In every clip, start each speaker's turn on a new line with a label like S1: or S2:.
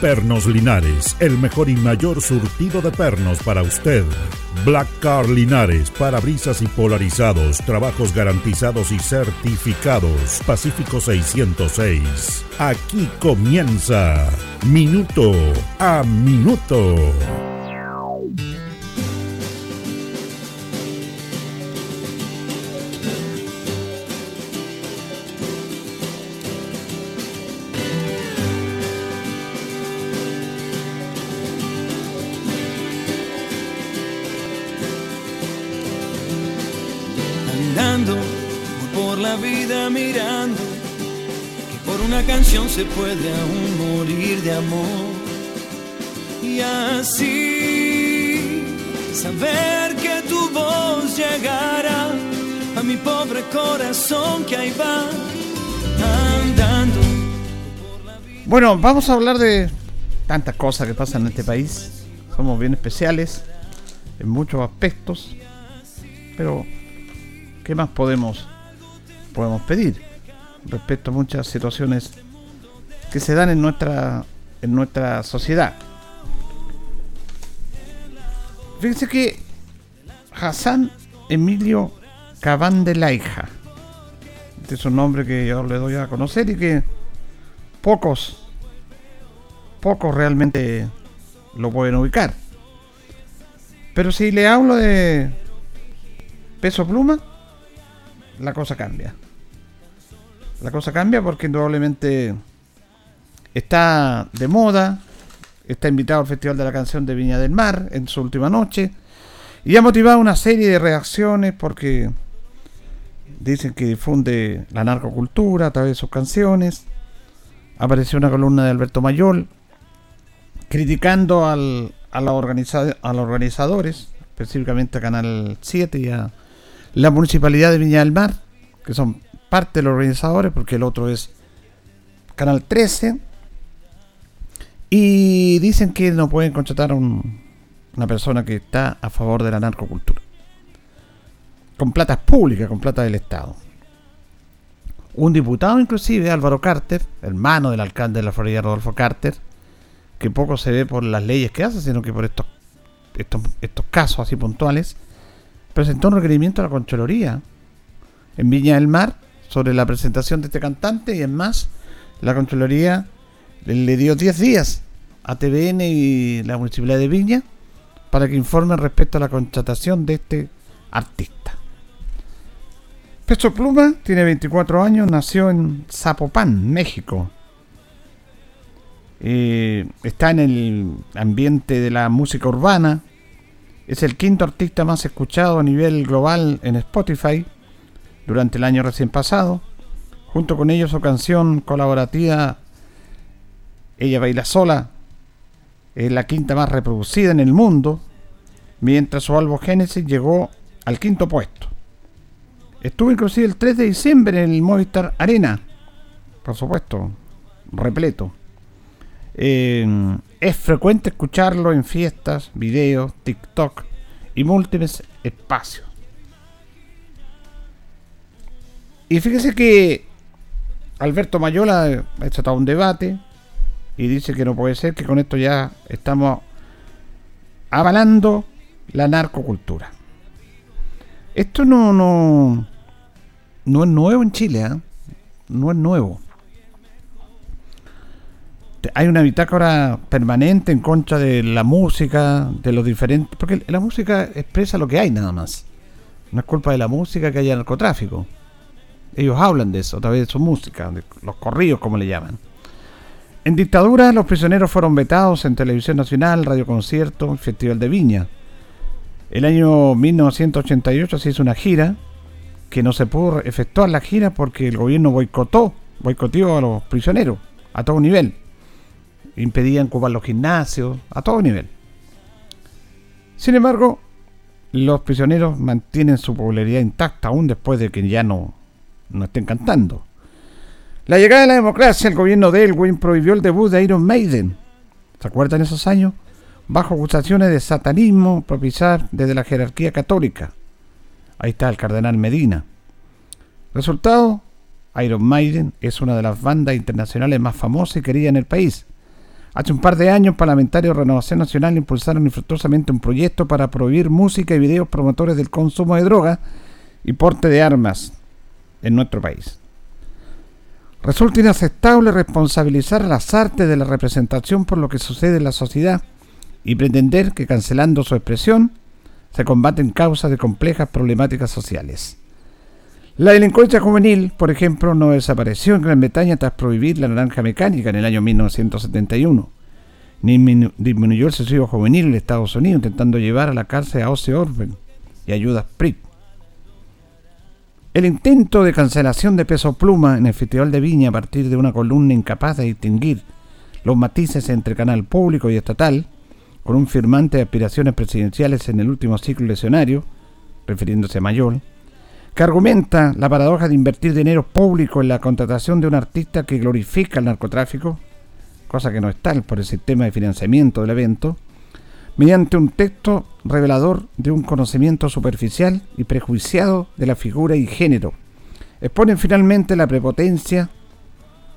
S1: Pernos Linares, el mejor y mayor surtido de pernos para usted. Black Car Linares, parabrisas y polarizados, trabajos garantizados y certificados. Pacífico 606. Aquí comienza Minuto a Minuto.
S2: Se puede aún morir de amor. Y así saber que tu voz llegará a mi pobre corazón que ahí va andando.
S3: Bueno, vamos a hablar de tantas cosas que pasan en este país. Somos bien especiales en muchos aspectos. Pero, ¿qué más podemos, podemos pedir respecto a muchas situaciones que se dan en nuestra, en nuestra sociedad. Fíjense que Hassan Emilio Cabán de Laija, este es un nombre que yo le doy a conocer y que pocos, pocos realmente lo pueden ubicar. Pero si le hablo de peso pluma, la cosa cambia. La cosa cambia porque indudablemente está de moda, está invitado al Festival de la Canción de Viña del Mar en su última noche y ha motivado una serie de reacciones porque dicen que difunde la narcocultura a través de sus canciones. Apareció una columna de Alberto Mayol criticando al, a, los organizadores, específicamente a Canal 7 y a la Municipalidad de Viña del Mar, que son parte de los organizadores, porque el otro es Canal 13 y dicen que no pueden contratar a una persona que está a favor de la narcocultura. Con plata pública, con plata del Estado. Un diputado inclusive, Álvaro Carter, hermano del alcalde de la Florida, Rodolfo Carter, que poco se ve por las leyes que hace, sino que por estos, estos, estos casos así puntuales, presentó un requerimiento a la Concholoría en Viña del Mar sobre la presentación de este cantante y es más, la Concholoría le dio 10 días a TVN y la Municipalidad de Viña para que informen respecto a la contratación de este artista. Peso Pluma tiene 24 años, nació en Zapopan, México. Eh, está en el ambiente de la música urbana. Es el quinto artista más escuchado a nivel global en Spotify durante el año recién pasado. Junto con ellos su canción colaborativa ella baila sola. Es la quinta más reproducida en el mundo. Mientras su álbum Genesis llegó al quinto puesto. Estuvo inclusive el 3 de diciembre en el Movistar Arena. Por supuesto, repleto. Eh, es frecuente escucharlo en fiestas, videos, TikTok y múltiples espacios. Y fíjese que Alberto Mayola ha hecho un debate y dice que no puede ser, que con esto ya estamos avalando la narcocultura. Esto no, no, no es nuevo en Chile, ¿eh? no es nuevo. Hay una bitácora permanente en contra de la música, de los diferentes. Porque la música expresa lo que hay nada más. No es culpa de la música que haya narcotráfico. Ellos hablan de eso a través de su música, de los corridos como le llaman. En dictadura, los prisioneros fueron vetados en Televisión Nacional, Radio Concierto, Festival de Viña. El año 1988 se hizo una gira que no se pudo efectuar la gira porque el gobierno boicotó, boicoteó a los prisioneros a todo nivel. Impedían ocupar los gimnasios a todo nivel. Sin embargo, los prisioneros mantienen su popularidad intacta aún después de que ya no, no estén cantando. La llegada de la democracia, el gobierno de Elwin prohibió el debut de Iron Maiden. ¿Se acuerdan esos años? Bajo acusaciones de satanismo propiciar desde la jerarquía católica. Ahí está el cardenal Medina. Resultado, Iron Maiden es una de las bandas internacionales más famosas y queridas en el país. Hace un par de años, parlamentarios de Renovación Nacional impulsaron infructuosamente un proyecto para prohibir música y videos promotores del consumo de drogas y porte de armas en nuestro país. Resulta inaceptable responsabilizar a las artes de la representación por lo que sucede en la sociedad y pretender que cancelando su expresión se combaten causas de complejas problemáticas sociales. La delincuencia juvenil, por ejemplo, no desapareció en Gran Bretaña tras prohibir la naranja mecánica en el año 1971, ni disminuyó el suicidio juvenil en Estados Unidos intentando llevar a la cárcel a Ozzy Orben y a Judas Priest. El intento de cancelación de peso pluma en el Festival de Viña a partir de una columna incapaz de distinguir los matices entre canal público y estatal, con un firmante de aspiraciones presidenciales en el último ciclo lesionario, refiriéndose a Mayol, que argumenta la paradoja de invertir dinero público en la contratación de un artista que glorifica el narcotráfico, cosa que no está por el sistema de financiamiento del evento, mediante un texto revelador de un conocimiento superficial y prejuiciado de la figura y género. Exponen finalmente la prepotencia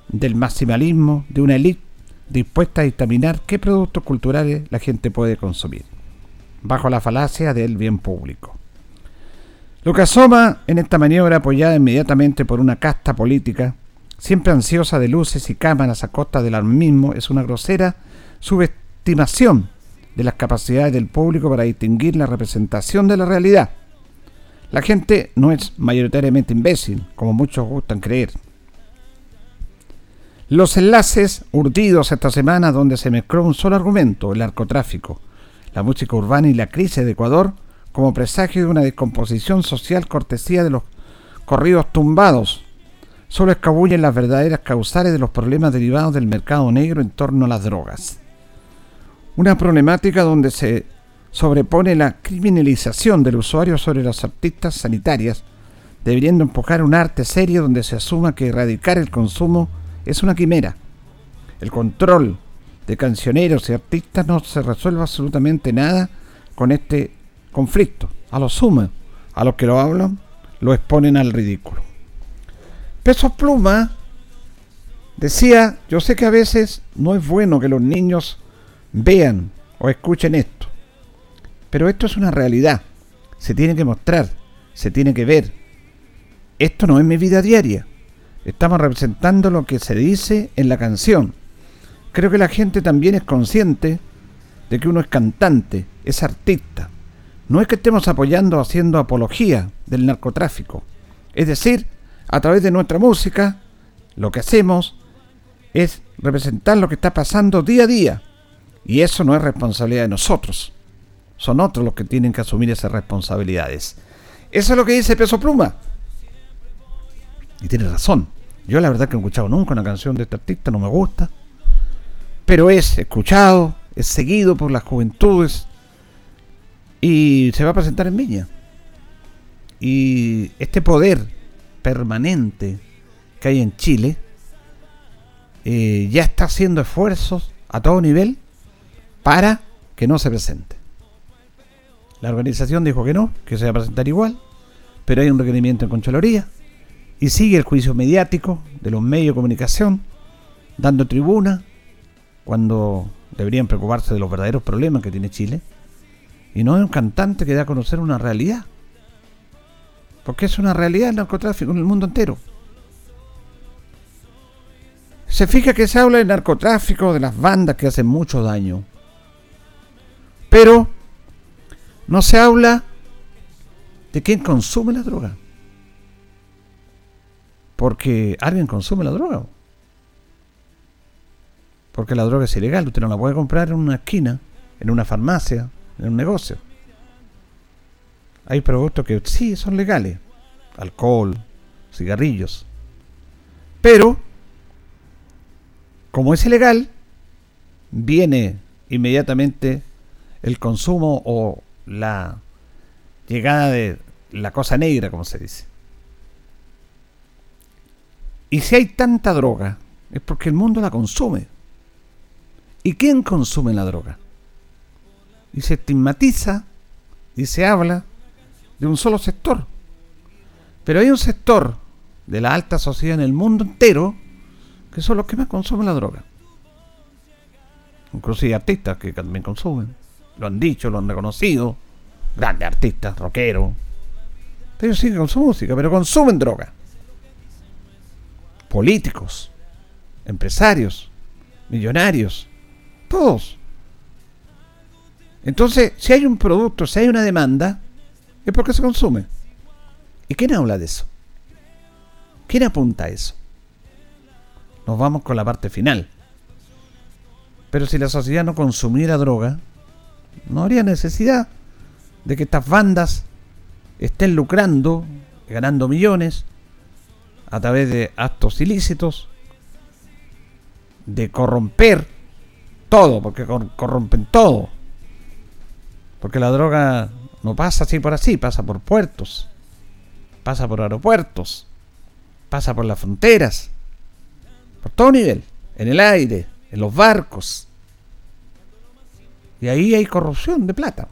S3: del maximalismo de una élite dispuesta a dictaminar qué productos culturales la gente puede consumir, bajo la falacia del bien público. Lo que asoma en esta maniobra apoyada inmediatamente por una casta política, siempre ansiosa de luces y cámaras a costa del mismo, es una grosera subestimación de las capacidades del público para distinguir la representación de la realidad. La gente no es mayoritariamente imbécil, como muchos gustan creer. Los enlaces urdidos esta semana donde se mezcló un solo argumento, el narcotráfico, la música urbana y la crisis de Ecuador, como presagio de una descomposición social cortesía de los corridos tumbados, solo escabullen las verdaderas causales de los problemas derivados del mercado negro en torno a las drogas. Una problemática donde se sobrepone la criminalización del usuario sobre las artistas sanitarias, debiendo empujar un arte serio donde se asuma que erradicar el consumo es una quimera. El control de cancioneros y artistas no se resuelve absolutamente nada con este conflicto. A lo sumo, a los que lo hablan, lo exponen al ridículo. Peso Pluma decía, yo sé que a veces no es bueno que los niños vean o escuchen esto. Pero esto es una realidad. Se tiene que mostrar, se tiene que ver. Esto no es mi vida diaria. Estamos representando lo que se dice en la canción. Creo que la gente también es consciente de que uno es cantante, es artista. No es que estemos apoyando o haciendo apología del narcotráfico. Es decir, a través de nuestra música, lo que hacemos es representar lo que está pasando día a día y eso no es responsabilidad de nosotros. Son otros los que tienen que asumir esas responsabilidades. Eso es lo que dice Peso Pluma. Y tiene razón. Yo la verdad que no he escuchado nunca una canción de este artista, no me gusta. Pero es escuchado, es seguido por las juventudes y se va a presentar en Viña. Y este poder permanente que hay en Chile eh, ya está haciendo esfuerzos a todo nivel para que no se presente. La organización dijo que no, que se va a presentar igual, pero hay un requerimiento en Concholoría y sigue el juicio mediático de los medios de comunicación, dando tribuna cuando deberían preocuparse de los verdaderos problemas que tiene Chile. Y no es un cantante que da a conocer una realidad. Porque es una realidad el narcotráfico en el mundo entero. Se fija que se habla de narcotráfico, de las bandas que hacen mucho daño. Pero no se habla de quién consume la droga. Porque alguien consume la droga. Porque la droga es ilegal. Usted no la puede comprar en una esquina, en una farmacia, en un negocio. Hay productos que sí son legales. Alcohol, cigarrillos. Pero, como es ilegal, viene inmediatamente el consumo o la llegada de la cosa negra, como se dice. Y si hay tanta droga, es porque el mundo la consume. ¿Y quién consume la droga? Y se estigmatiza y se habla de un solo sector. Pero hay un sector de la alta sociedad en el mundo entero que son los que más consumen la droga. Inclusive artistas que también consumen. Lo han dicho, lo han reconocido. Grandes artistas, rockeros. Ellos siguen con su música, pero consumen droga. Políticos, empresarios, millonarios, todos. Entonces, si hay un producto, si hay una demanda, es porque se consume. ¿Y quién habla de eso? ¿Quién apunta a eso? Nos vamos con la parte final. Pero si la sociedad no consumiera droga, no habría necesidad de que estas bandas estén lucrando, ganando millones a través de actos ilícitos, de corromper todo, porque corrompen todo. Porque la droga no pasa así por así, pasa por puertos, pasa por aeropuertos, pasa por las fronteras, por todo nivel, en el aire, en los barcos. Y ahí hay corrupción de plata.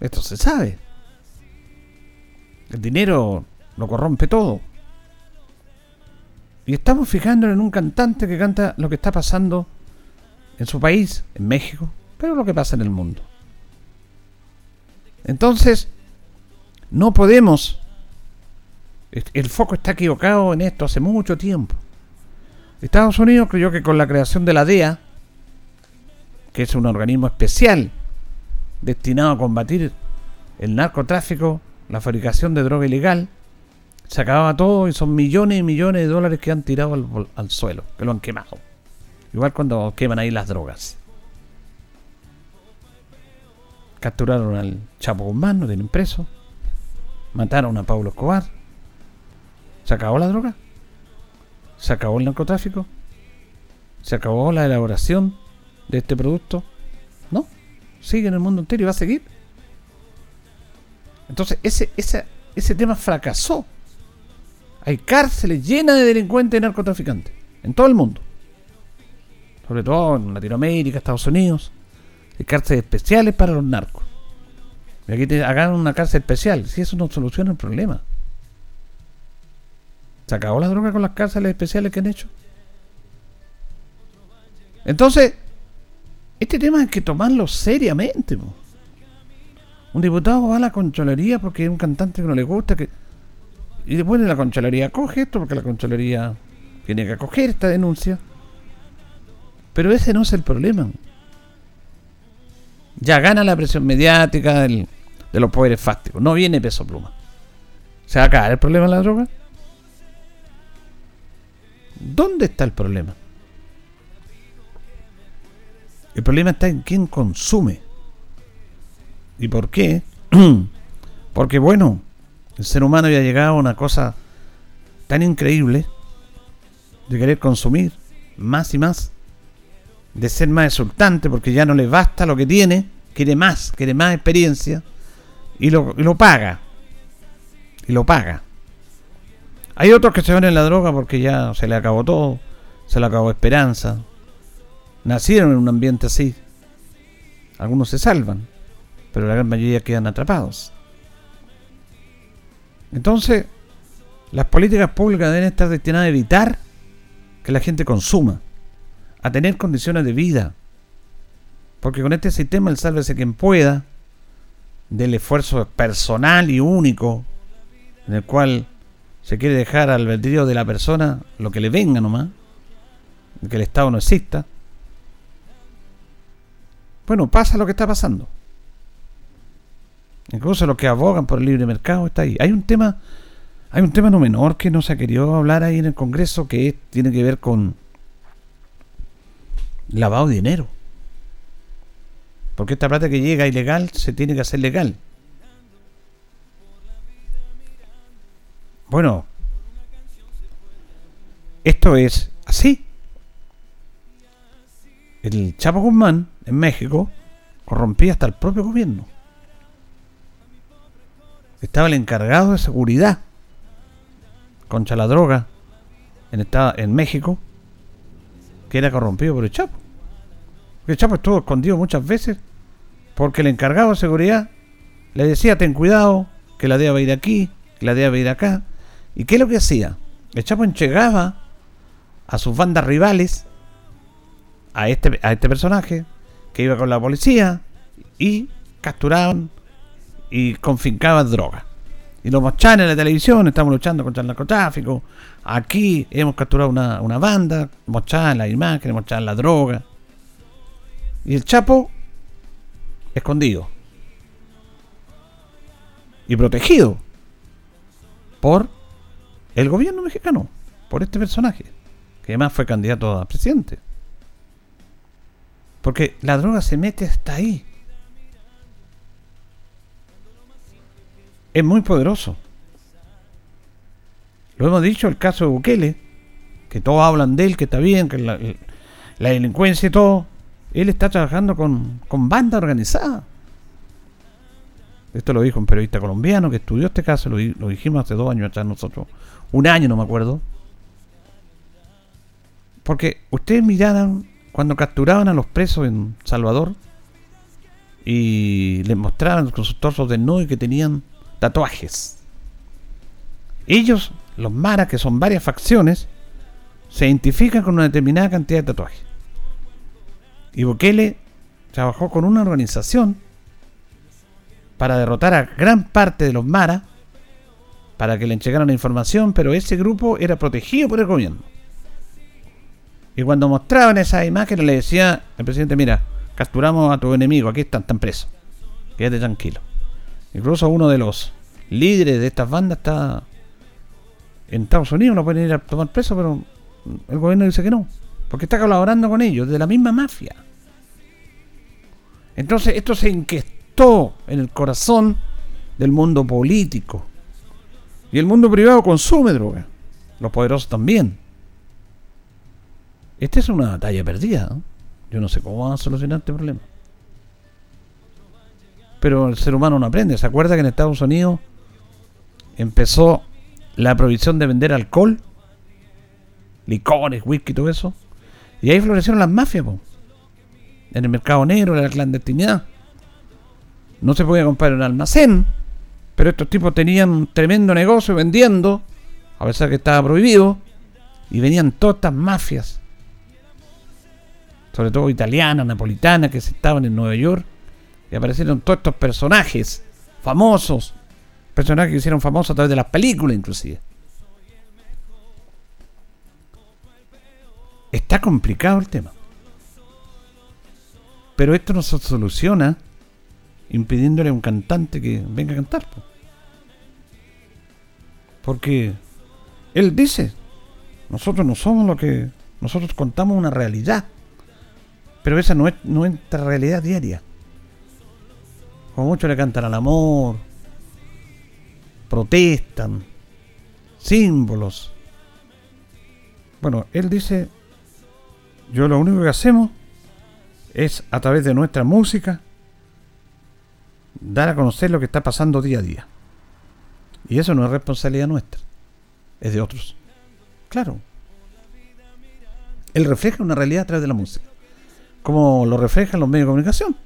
S3: Esto se sabe. El dinero lo corrompe todo. Y estamos fijándonos en un cantante que canta lo que está pasando en su país, en México, pero lo que pasa en el mundo. Entonces, no podemos... El foco está equivocado en esto hace mucho tiempo. Estados Unidos creyó que con la creación de la DEA, que es un organismo especial destinado a combatir el narcotráfico, la fabricación de droga ilegal, se acababa todo y son millones y millones de dólares que han tirado al, suelo, que lo han quemado. Igual cuando queman ahí las drogas. Capturaron al Chapo Guzmán, lo tienen preso. Mataron a Pablo Escobar. ¿Se acabó la droga? ¿Se acabó el narcotráfico? ¿Se acabó la elaboración de este producto? No. Sigue en el mundo entero y va a seguir. Entonces, ese, ese, ese tema fracasó. Hay cárceles llenas de delincuentes y narcotraficantes. En todo el mundo. Sobre todo en Latinoamérica, Estados Unidos. Hay cárceles especiales para los narcos. Y aquí te hagan una cárcel especial. Si eso no soluciona el problema. ¿Se acabó la droga con las cárceles especiales que han hecho? Entonces, este tema hay que tomarlo seriamente. Un diputado va a la concholería porque es un cantante que no le gusta. Y después de la concholería coge esto porque la concholería tiene que acoger esta denuncia. Pero ese no es el problema. Ya gana la presión mediática de los poderes fácticos. No viene peso pluma. ¿Se va a acabar el problema de la droga? ¿Dónde está el problema? El problema está en quién consume. ¿Y por qué? Porque bueno, el ser humano ya ha llegado a una cosa tan increíble de querer consumir más y más, de ser más exultante porque ya no le basta lo que tiene, quiere más, quiere más experiencia y lo, y lo paga. Y lo paga. Hay otros que se van en la droga porque ya se le acabó todo, se le acabó esperanza. Nacieron en un ambiente así. Algunos se salvan pero la gran mayoría quedan atrapados. Entonces, las políticas públicas deben estar destinadas a evitar que la gente consuma, a tener condiciones de vida, porque con este sistema el sálvese quien pueda, del esfuerzo personal y único, en el cual se quiere dejar al albedrío de la persona lo que le venga nomás, que el Estado no exista. Bueno, pasa lo que está pasando. Incluso los que abogan por el libre mercado está ahí. Hay un tema, hay un tema no menor que no se ha querido hablar ahí en el Congreso que tiene que ver con lavado de dinero. Porque esta plata que llega ilegal se tiene que hacer legal. Bueno, esto es así. El Chapo Guzmán en México corrompía hasta el propio gobierno. estaba el encargado de seguridad contra la droga en, en México, que era corrompido por el Chapo. El Chapo estuvo escondido muchas veces porque el encargado de seguridad le decía, ten cuidado, que la DEA va ir aquí, que la DEA va ir acá. ¿Y qué es lo que hacía? El Chapo enchegaba a sus bandas rivales, a este, a este personaje, que iba con la policía, y capturaban y confiscaban droga. Y lo mostraban en la televisión, estamos luchando contra el narcotráfico, aquí hemos capturado una, una banda, mostraban las imágenes, mostraban la droga. Y el Chapo escondido y protegido por el gobierno mexicano, por este personaje, que además fue candidato a presidente. Porque la droga se mete hasta ahí. Es muy poderoso. Lo hemos dicho, el caso de Bukele, que todos hablan de él, que está bien, que la, delincuencia y todo. Él está trabajando con, con banda organizada. Esto lo dijo un periodista colombiano que estudió este caso, lo, dijimos hace dos años atrás nosotros. Un año, no me acuerdo. Porque ustedes miraran cuando capturaban a los presos en Salvador y les mostraban con sus torsos desnudos y que tenían tatuajes. Ellos, los maras, que son varias facciones, se identifican con una determinada cantidad de tatuajes. Y Bukele trabajó con una organización para derrotar a gran parte de los maras, para que le entregaran la información, pero ese grupo era protegido por el gobierno. Y cuando mostraban esas imágenes le decía el presidente, mira, capturamos a tu enemigo, aquí están, están presos. Quédate tranquilo. Incluso uno de los líderes de estas bandas está en Estados Unidos, lo pueden ir a tomar preso, pero el gobierno dice que no, porque está colaborando con ellos, de la misma mafia. Entonces esto se inquietó en el corazón del mundo político. Y el mundo privado consume droga. Los poderosos también. Esta es una batalla perdida. Yo no sé cómo van a solucionar este problema. Pero el ser humano no aprende. ¿Se acuerda que en Estados Unidos empezó la prohibición de vender alcohol? Licores, whisky, todo eso. Y ahí florecieron las mafias, en el mercado negro, en la clandestinidad. No se podía comprar un almacén, pero estos tipos tenían un tremendo negocio vendiendo, a pesar que estaba prohibido, y venían todas estas mafias, sobre todo italianas, napolitanas, que estaban en Nueva York, y aparecieron todos estos personajes famosos, personajes que hicieron famosos a través de las películas inclusive. Está complicado el tema. Pero esto no se soluciona impidiéndole a un cantante que venga a cantar. Porque él dice, nosotros no somos lo que... Nosotros contamos una realidad. Pero esa no es nuestra realidad diaria. Como muchos le cantan al amor, protestan, símbolos. Bueno, él dice, yo lo único que hacemos es a través de nuestra música dar a conocer lo que está pasando día a día. Y eso no es responsabilidad nuestra, es de otros. Claro. Él refleja una realidad a través de la música, como lo reflejan los medios de comunicación.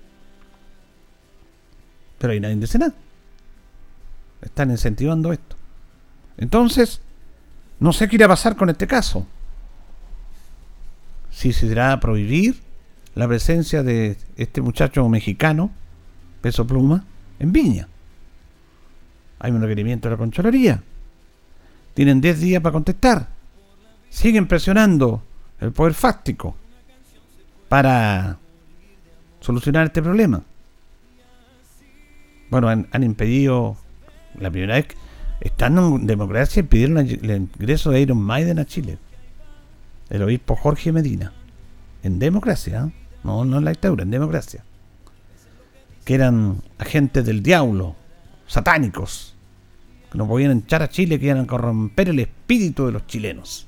S3: Pero ahí nadie dice nada. Están incentivando esto. Entonces, no sé qué irá a pasar con este caso. Si se irá a prohibir la presencia de este muchacho mexicano, Peso Pluma, en Viña. Hay un requerimiento de la Concholoría. Tienen 10 días para contestar. Siguen presionando el poder fáctico para solucionar este problema. Bueno, han, impedido, la primera vez, están en democracia, pidieron el ingreso de Iron Maiden a Chile. El obispo Jorge Medina. En democracia. ¿eh? no, no en la dictadura, en democracia, que eran agentes del diablo, satánicos, que no podían echar a Chile, que iban a corromper el espíritu de los chilenos.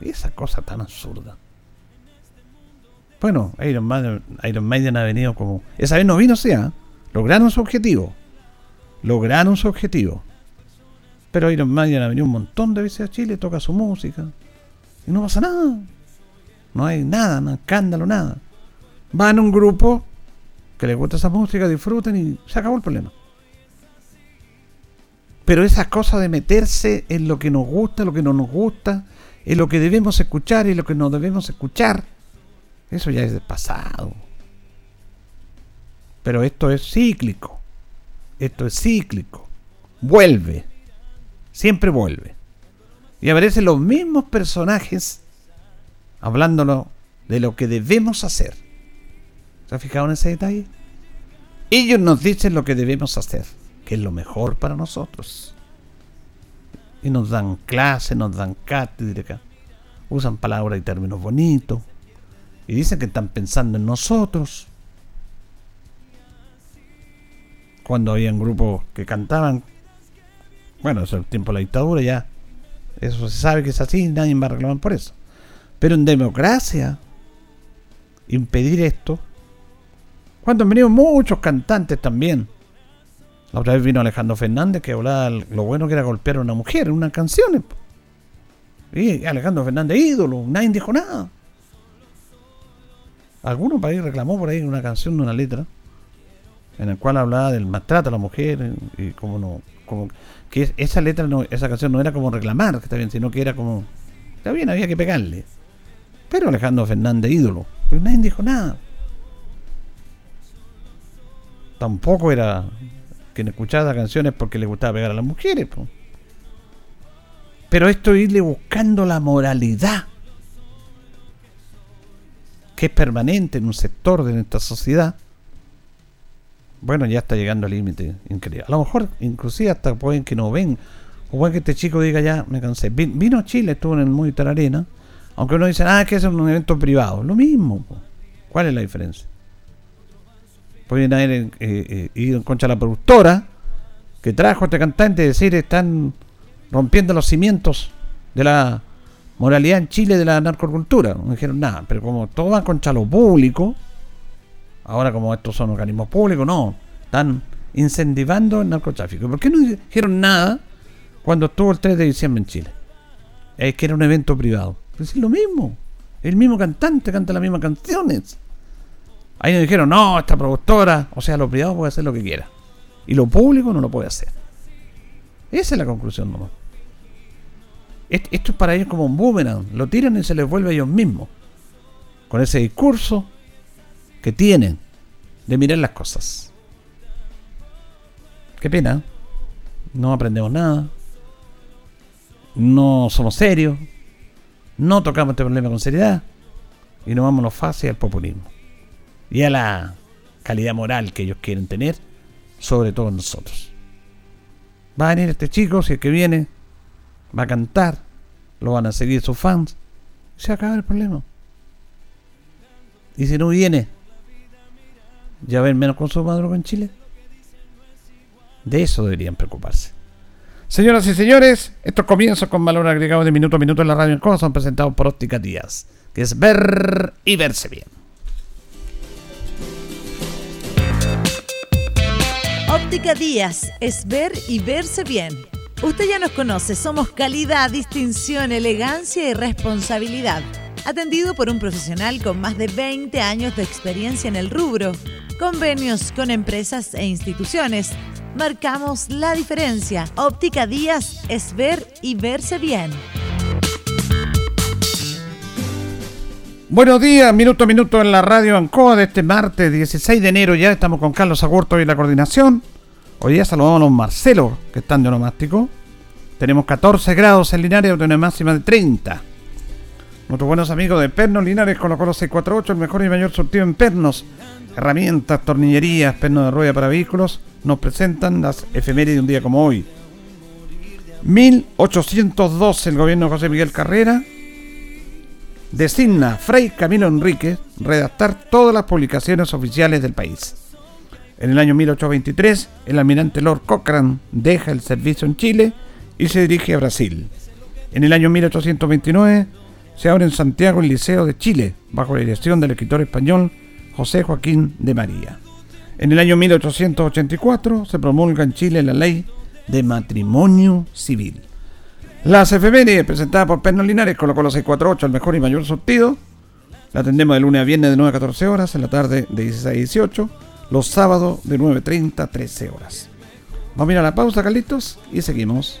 S3: Y esa cosa tan absurda. Bueno, Iron Maiden, Iron Maiden ha venido como... Esa vez no vino, sea, ¿eh? lograron su objetivo. lograron su objetivo. Pero Iron Maiden ha venido un montón de veces a Chile, toca su música. Y no pasa nada. No hay nada, no escándalo, nada. Van a un grupo que les gusta esa música, disfruten y se acabó el problema. Pero esas cosas de meterse en lo que nos gusta, lo que no nos gusta, en lo que debemos escuchar y lo que no debemos escuchar, eso ya es pasado. Pero esto es cíclico. Esto es cíclico. Vuelve. Siempre vuelve. Y aparecen los mismos personajes hablándolo de lo que debemos hacer. ¿Se ha fijado en ese detalle? Ellos nos dicen lo que debemos hacer, que es lo mejor para nosotros. Y nos dan clases, nos dan cátedra, usan palabras y términos bonitos. Y dicen que están pensando en nosotros. cuando habían grupos que cantaban. Bueno, es el tiempo de la dictadura ya. Eso se sabe que es así, nadie va a reclamar por eso. Pero en democracia, impedir esto. Cuando han venido muchos cantantes también. La otra vez vino Alejandro Fernández que hablaba lo bueno que era golpear a una mujer en unas canciones. Y Alejandro Fernández, ídolo, nadie dijo nada. Alguno ahí reclamó por ahí una canción de una letra en el cual hablaba del maltrato a la mujer y como no que esa letra no esa canción no era como reclamar que está bien sino que era como está bien había que pegarle. Pero Alejandro Fernández ídolo pues nadie dijo nada. Tampoco era quien escuchaba canciones porque le gustaba pegar a las mujeres pero esto irle buscando la moralidad que es permanente en un sector de nuestra sociedad bueno, ya está llegando al límite increíble. A lo mejor, inclusive, hasta pueden que no ven. O pueden que este chico diga ya, me cansé. Vino a Chile, estuvo en el Movistar Arena. Aunque uno dice, ah, que es un evento privado. Lo mismo. ¿Cuál es la diferencia? Pueden haber eh, eh, ido en contra de la productora que trajo a este cantante y decir, están rompiendo los cimientos de la moralidad en Chile de la narcocultura. No dijeron nada, pero como todo va contra lo público, ahora como estos son organismos públicos, no, están incentivando el narcotráfico. ¿Por qué no dijeron nada cuando estuvo el 3 de diciembre en Chile? Es que era un evento privado. Pues es lo mismo. El mismo cantante canta las mismas canciones. Ahí nos dijeron, no, esta productora, o sea, lo privado puede hacer lo que quiera. Y lo público no lo puede hacer. Esa es la conclusión nomás. Esto es para ellos como un boomerang. Lo tiran y se les vuelve a ellos mismos. Con ese discurso que tienen de mirar las cosas. Qué pena. No aprendemos nada. No somos serios. No tocamos este problema con seriedad. Y nos vamos fácil al populismo. Y a la calidad moral que ellos quieren tener sobre todos nosotros. Va a venir este chico, si es que viene, va a cantar, lo van a seguir sus fans, se acaba el problema. Y si no viene, ya ven menos consumo de droga en Chile. De eso deberían preocuparse. Señoras y señores, estos comienzos con valor agregado de minuto a minuto en la radio en Coja son presentados por Óptica Díaz, que es ver y verse bien.
S4: Óptica Díaz es ver y verse bien. Usted ya nos conoce, somos calidad, distinción, elegancia y responsabilidad. Atendido por un profesional con más de 20 años de experiencia en el rubro convenios con empresas e instituciones. Marcamos la diferencia. Óptica Díaz es ver y verse bien.
S3: Buenos días, minuto a minuto en la radio Ancoa de este martes 16 de enero. Ya estamos con Carlos Agurto y la coordinación. Hoy día saludamos a los Marcelo, que están de onomástico. Tenemos 14 grados en Linares, de una máxima de 30. Nuestros buenos amigos de Pernos Linares colocó los 648, el mejor y mayor surtido en pernos herramientas, tornillerías, pernos de rueda para vehículos, nos presentan las efemérides de un día como hoy. 1812 el gobierno José Miguel Carrera designa a Fray Camilo Enrique redactar todas las publicaciones oficiales del país. En el año 1823, el almirante Lord Cochrane deja el servicio en Chile y se dirige a Brasil. En el año 1829 se abre en Santiago el Liceo de Chile, bajo la dirección del escritor español José Joaquín de María. En el año 1884 se promulga en Chile la ley de matrimonio civil. La CFB, presentada por Pernos Linares, colocó los 648 el mejor y mayor sortido. La atendemos de lunes a viernes de 9 a 14 horas, en la tarde de 16 a 18, los sábados de 9.30 a 13 horas. Vamos a ir a la pausa, Carlitos, y seguimos.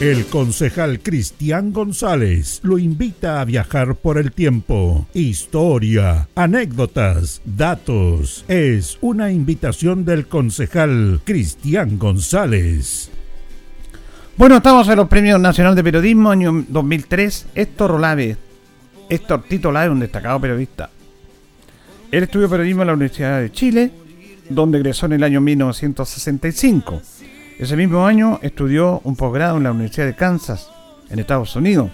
S1: El concejal Cristian González lo invita a viajar por el tiempo. Historia, anécdotas, datos. Es una invitación del concejal Cristian González.
S3: Bueno, estamos en los Premios Nacional de Periodismo año 2003. Héctor Olave. Héctor Tito Olave, un destacado periodista. Él estudió periodismo en la Universidad de Chile, donde egresó en el año 1965 ese mismo año estudió un posgrado en la Universidad de Kansas, en Estados Unidos.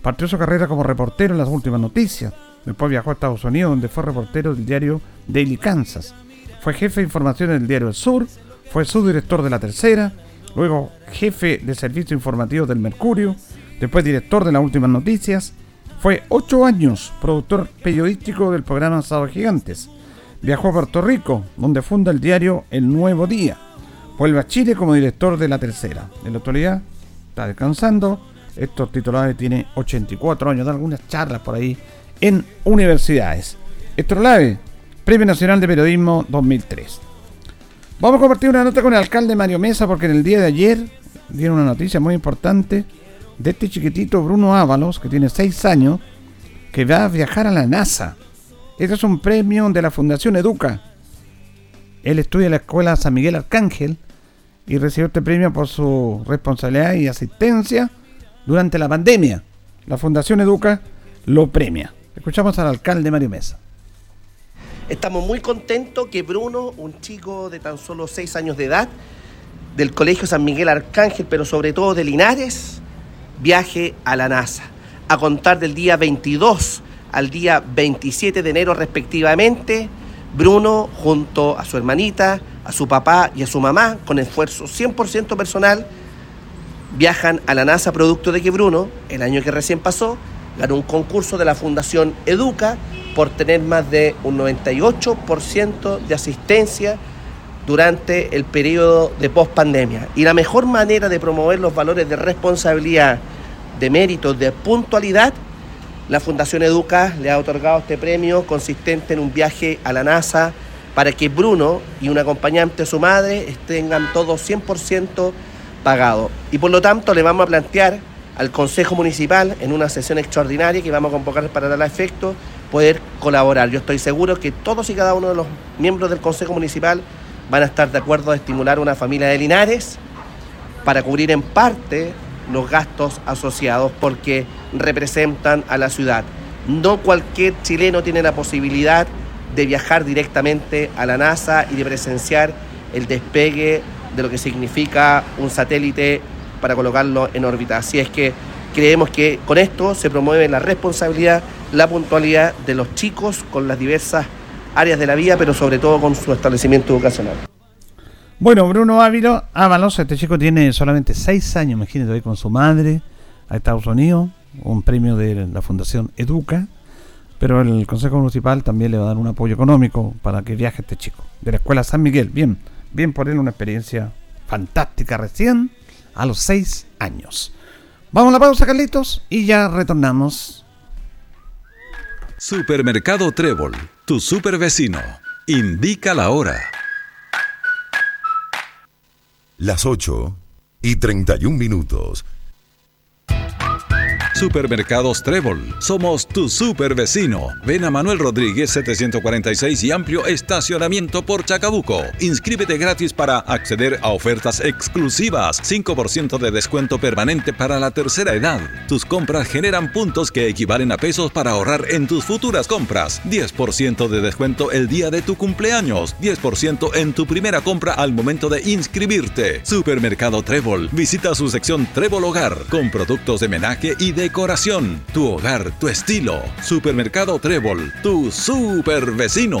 S3: Partió su carrera como reportero en las últimas noticias. Después viajó a Estados Unidos, donde fue reportero del diario Daily Kansas. Fue jefe de información del diario El Sur, fue subdirector de La Tercera, luego jefe de servicio informativo del Mercurio, después director de las últimas noticias. Fue ocho años productor periodístico del programa Sábado Gigantes. Viajó a Puerto Rico, donde funda el diario El Nuevo Día Vuelve a Chile como director de la tercera. En la actualidad está descansando. Estos titulares tiene 84 años, da algunas charlas por ahí en universidades. Estrolave, Premio Nacional de Periodismo 2003. Vamos a compartir una nota con el alcalde Mario Mesa porque en el día de ayer dieron una noticia muy importante de este chiquitito Bruno Ábalos, que tiene 6 años, que va a viajar a la NASA. Este es un premio de la Fundación Educa él estudia en la Escuela San Miguel Arcángel y recibió este premio por su responsabilidad y asistencia durante la pandemia. La Fundación Educa lo premia. Escuchamos al alcalde Mario Mesa.
S5: Estamos muy contentos que Bruno, un chico de tan solo 6 años de edad, del Colegio San Miguel Arcángel, pero sobre todo de Linares, viaje a la NASA. A contar del día 22 al día 27 de enero respectivamente, Bruno, junto a su hermanita, a su papá y a su mamá, con esfuerzo 100% personal, viajan a la NASA producto de que Bruno, el año que recién pasó, ganó un concurso de la Fundación Educa por tener más de un 98% de asistencia durante el periodo de pospandemia. Y la mejor manera de promover los valores de responsabilidad, de mérito, de puntualidad, la Fundación Educa le ha otorgado este premio consistente en un viaje a la NASA para que Bruno y un acompañante a su madre tengan todo 100% pagado. Y por lo tanto le vamos a plantear al Consejo Municipal en una sesión extraordinaria que vamos a convocar para dar efecto poder colaborar. Yo estoy seguro que todos y cada uno de los miembros del Consejo Municipal van a estar de acuerdo a estimular una familia de Linares para cubrir en parte los gastos asociados porque representan a la ciudad. No cualquier chileno tiene la posibilidad de viajar directamente a la NASA y de presenciar el despegue de lo que significa un satélite para colocarlo en órbita. Así es que creemos que con esto se promueve la responsabilidad, la puntualidad de los chicos con las diversas áreas de la vida, pero sobre todo con su establecimiento educacional.
S3: Bueno, Bruno Ávila, Ábalos, este chico tiene solamente seis años, imagínate, hoy con su madre a Estados Unidos, un premio de la Fundación Educa, pero el Consejo Municipal también le va a dar un apoyo económico para que viaje este chico, de la Escuela San Miguel. Bien, bien por él, una experiencia fantástica recién a los seis años. Vamos a la pausa, Carlitos, y ya retornamos.
S6: Supermercado Trébol, tu super vecino. Indica la hora.
S7: Las 8 y 31 minutos.
S6: Supermercados Trébol. Somos tu super vecino. Ven a Manuel Rodríguez 746 y amplio estacionamiento por Chacabuco. Inscríbete gratis para acceder a ofertas exclusivas. 5% de descuento permanente para la tercera edad. Tus compras generan puntos que equivalen a pesos para ahorrar en tus futuras compras. 10% de descuento el día de tu cumpleaños. 10% en tu primera compra al momento de inscribirte. Supermercado Trébol. Visita su sección Trébol Hogar con productos de menaje y de decoración, tu hogar, tu estilo. Supermercado Trébol, tu super vecino.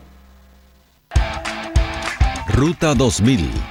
S6: Ruta 2000.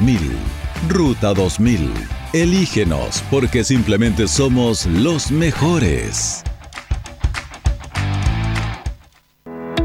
S6: Ruta 2000. Elígenos porque simplemente somos los mejores.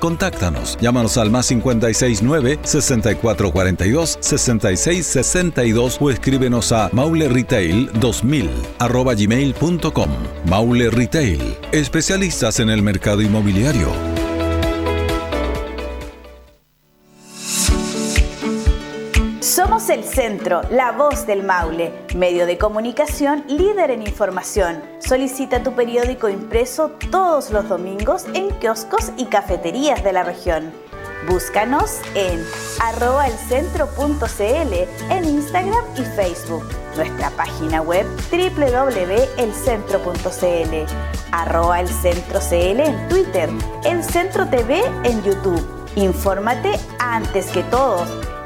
S6: Contáctanos. Llámanos al más 569 6442 6662 o escríbenos a mauleretail2000 arroba gmail.com. Maule Retail, especialistas en el mercado inmobiliario.
S8: Somos el centro, la voz del Maule, medio de comunicación líder en información. Solicita tu periódico impreso todos los domingos en kioscos y cafeterías de la región. Búscanos en arroba elcentro.cl en Instagram y Facebook. Nuestra página web www.elcentro.cl arroba en Twitter, El Centro TV en YouTube. Infórmate antes que todos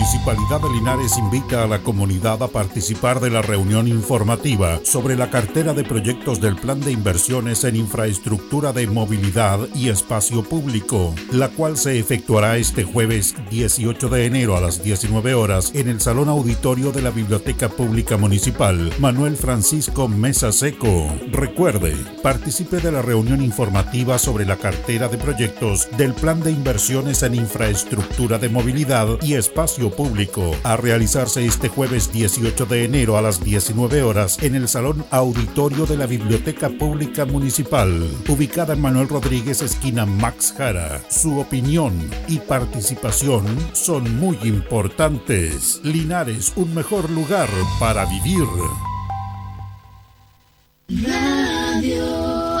S1: Municipalidad de Linares invita a la comunidad a participar de la reunión informativa sobre la cartera de proyectos del Plan de Inversiones en Infraestructura de Movilidad y Espacio Público, la cual se efectuará este jueves 18 de enero a las 19 horas en el Salón Auditorio de la Biblioteca Pública Municipal Manuel Francisco Mesa Seco. Recuerde, participe de la reunión informativa sobre la cartera de proyectos del Plan de Inversiones en Infraestructura de Movilidad y Espacio público a realizarse este jueves 18 de enero a las 19 horas en el Salón Auditorio de la Biblioteca Pública Municipal, ubicada en Manuel Rodríguez, esquina Max Jara. Su opinión y participación son muy importantes. Linares, un mejor lugar para vivir. Radio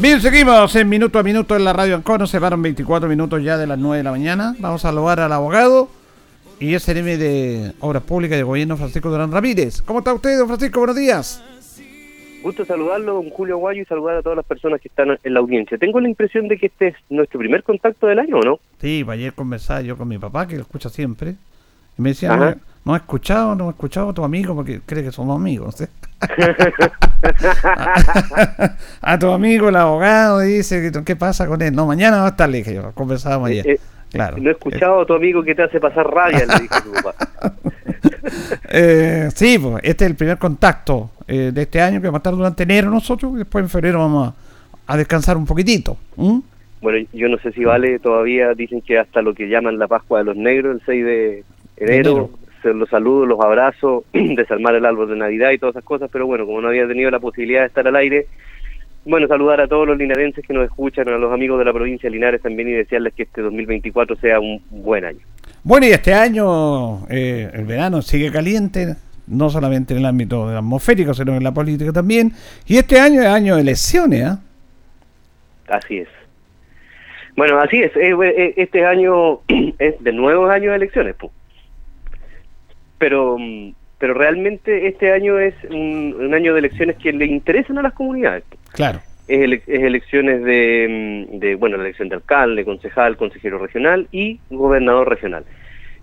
S3: Bien, seguimos en minuto a minuto en la radio Ancono. Se van 24 minutos ya de las 9 de la mañana. Vamos a saludar al abogado y SNM de Obras Públicas y de Gobierno, Francisco Durán Ramírez. ¿Cómo está usted, don Francisco? Buenos días.
S9: Gusto saludarlo, don Julio Guayo, y saludar a todas las personas que están en la audiencia. Tengo la impresión de que este es nuestro primer contacto del año, ¿no?
S3: Sí, ayer conversaba yo con mi papá, que lo escucha siempre. Y me decía, no, he escuchado, no he escuchado a tu amigo porque cree que somos amigos. ¿sí? a, tu amigo, el abogado, dice, ¿qué pasa con él? No, mañana va a estar, le yo, conversábamos ayer. Eh, eh, claro.
S9: No he escuchado a tu amigo que te hace pasar rabia, le dije tu papá.
S3: eh, sí, pues, este es el primer contacto eh, de este año que va a estar durante enero nosotros y después en febrero vamos a, descansar un poquitito.
S9: Bueno, yo no sé si vale todavía, dicen que hasta lo que llaman la Pascua de los Negros, el 6 de enero los saludos, los abrazos, desarmar el árbol de Navidad y todas esas cosas, pero bueno, como no había tenido la posibilidad de estar al aire, bueno, saludar a todos los linarenses que nos escuchan, a los amigos de la provincia de Linares también y desearles que este 2024 sea un buen año.
S3: Bueno, y este año eh, el verano sigue caliente, no solamente en el ámbito atmosférico, sino en la política también, y este año es año de elecciones, ¿ah?
S9: Así es. Bueno, así es, eh, eh, este año es de nuevo año de elecciones, pues pero pero realmente este año es un, año de elecciones que le interesan a las comunidades.
S3: Claro.
S9: Es, elecciones de, de, bueno, la elección de alcalde, concejal, consejero regional y gobernador regional.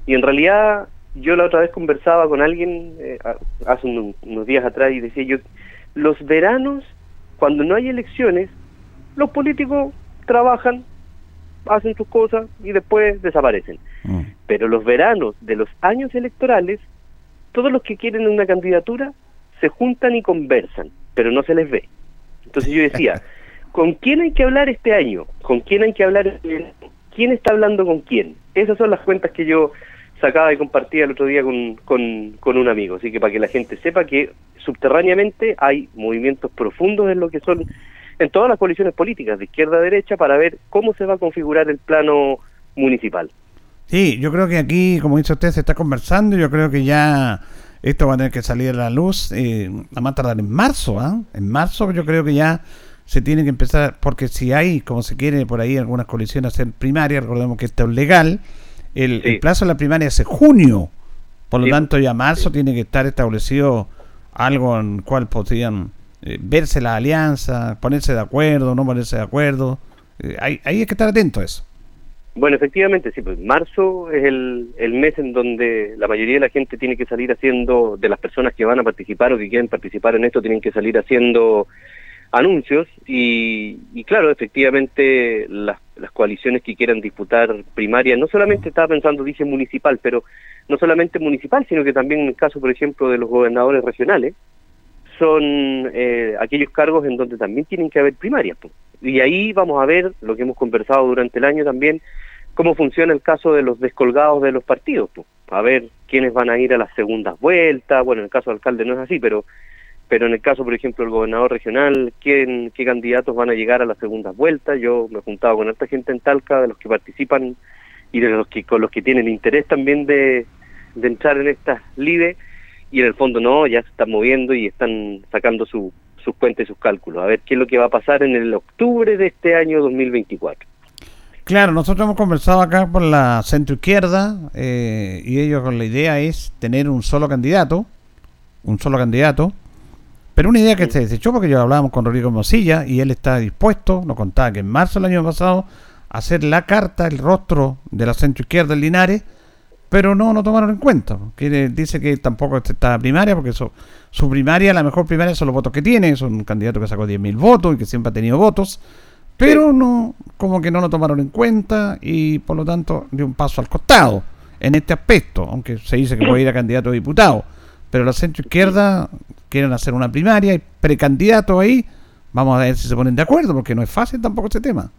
S9: Y en realidad yo la otra vez conversaba con alguien eh, hace unos días atrás y decía yo, los veranos, cuando no hay elecciones, los políticos trabajan, hacen sus cosas y después desaparecen. Mm. Pero los veranos de los años electorales, todos los que quieren una candidatura se juntan y conversan, pero no se les ve. Entonces yo decía, ¿con quién hay que hablar este año? ¿Con quién hay que hablar? ¿Quién está hablando con quién? Esas son las cuentas que yo sacaba y compartía el otro día con, con, con un amigo. Así que para que la gente sepa que subterráneamente hay movimientos profundos en lo que son en todas las coaliciones políticas, de izquierda a derecha, para ver cómo se va a configurar el plano municipal.
S3: Sí, yo creo que aquí, como dice usted, se está conversando. Yo creo que ya esto va a tener que salir a la luz eh, a más tardar en marzo. ¿ah? En marzo yo creo que ya se tiene que empezar, porque si hay, como se quiere por ahí, algunas coaliciones hacer primaria, recordemos que esto es legal, el, plazo de la primaria es junio. Por lo
S9: Sí.
S3: tanto, ya marzo tiene que estar establecido algo en cual podrían eh, verse las alianzas, ponerse de acuerdo, no ponerse de acuerdo. Eh, hay, hay que estar atento a eso.
S9: Bueno, efectivamente, sí, pues marzo es el, el mes en donde la mayoría de la gente tiene que salir haciendo, de las personas que van a participar o que quieren participar en esto, tienen que salir haciendo anuncios y, y claro, efectivamente las, las coaliciones que quieran disputar primarias, no solamente estaba pensando, dije municipal, pero no solamente municipal, sino que también en el caso, por ejemplo, de los gobernadores regionales, son eh, aquellos cargos en donde también tienen que haber primarias. pues. Y ahí vamos a ver lo que hemos conversado durante el año también, cómo funciona el caso de los descolgados de los partidos. pues. A ver quiénes van a ir a las segundas vueltas. Bueno, en el caso del alcalde no es así, pero pero en el caso, por ejemplo, del gobernador regional, ¿quién, ¿qué candidatos van a llegar a las segundas vueltas? Yo me he juntado con harta gente en Talca, de los que participan y de los que con los que tienen interés también de, entrar en estas lides y en el fondo no, ya se están moviendo y están sacando su, sus cuentas y sus cálculos. A ver qué es lo que va a pasar en el octubre de este año 2024.
S3: Claro, nosotros hemos conversado acá por la centro izquierda eh, y ellos con la idea es tener un solo candidato, un solo candidato, pero una idea que se desechó porque yo hablábamos con Rodrigo Mosilla y él está dispuesto, nos contaba que en marzo del año pasado, a hacer la carta, el rostro de la centro izquierda en Linares, pero no lo tomaron en cuenta. Que dice que tampoco está primaria porque eso, su primaria, la mejor primaria son los votos que tiene, es un candidato que sacó 10.000 votos y que siempre ha tenido votos, pero no, como que no lo tomaron en cuenta y por lo tanto dio un paso al costado en este aspecto, aunque se dice que puede ir a candidato a diputado. Pero la centro izquierda quieren hacer una primaria y precandidato ahí. Vamos a ver si se ponen de acuerdo, porque no es fácil tampoco ese tema.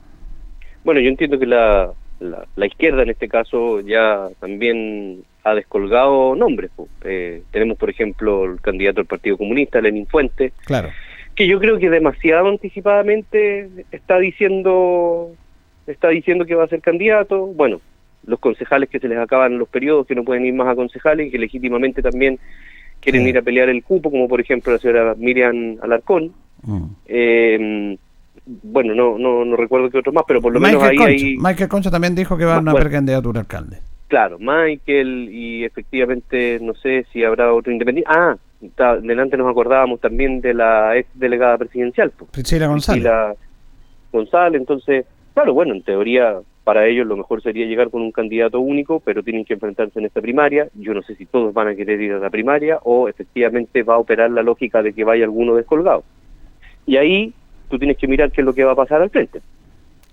S9: Bueno, yo entiendo que la, la, la izquierda en este caso ya también ha descolgado nombres. Eh, tenemos, por ejemplo, el candidato del Partido Comunista, Lenin Fuentes,
S3: Claro.
S9: Que yo creo que demasiado anticipadamente está diciendo está diciendo que va a ser candidato. Bueno, los concejales que se les acaban los periodos, que no pueden ir más a concejales y que legítimamente también quieren ir a pelear el cupo, como por ejemplo la señora Miriam Alarcón.
S3: Mm.
S9: Eh, bueno, no, no, no recuerdo qué otros más, pero por lo menos
S3: Michael,
S9: ahí
S3: Concha.
S9: hay...
S3: Michael Concha también dijo que va a una
S9: bueno.
S3: precandidatura alcalde.
S9: Claro, Michael y efectivamente no sé si habrá otro independiente. Ah, delante nos acordábamos también de la ex delegada presidencial. pues,
S3: Priscila González.
S9: Priscila González. Entonces, claro, bueno, en teoría para ellos lo mejor sería llegar con un candidato único, pero tienen que enfrentarse en esta primaria. Yo no sé si todos van a querer ir a la primaria o efectivamente va a operar la lógica de que vaya alguno descolgado. Y ahí tú tienes que mirar qué es lo que va a pasar al frente.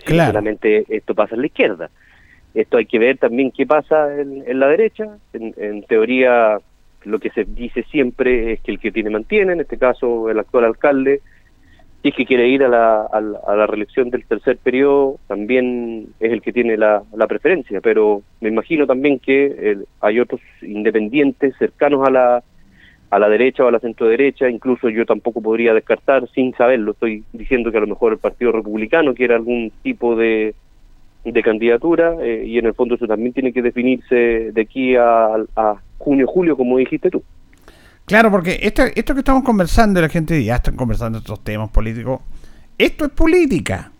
S3: Claro.
S9: solamente esto pasa en la izquierda. Esto hay que ver también qué pasa en, en la derecha. En, en teoría, lo que se dice siempre es que el que tiene mantiene, en este caso el actual alcalde, si es que quiere ir a la, a a la reelección del tercer periodo, también es el que tiene la, preferencia. Pero me imagino también que eh, hay otros independientes cercanos a la, a la derecha o a la centro derecha, incluso yo tampoco podría descartar sin saberlo, estoy diciendo que a lo mejor el Partido Republicano quiere algún tipo de, de candidatura eh, y en el fondo eso también tiene que definirse de aquí a, a junio, julio, como dijiste tú.
S3: Claro, porque esto, esto que estamos conversando, y la gente ya está conversando estos temas políticos, esto es política.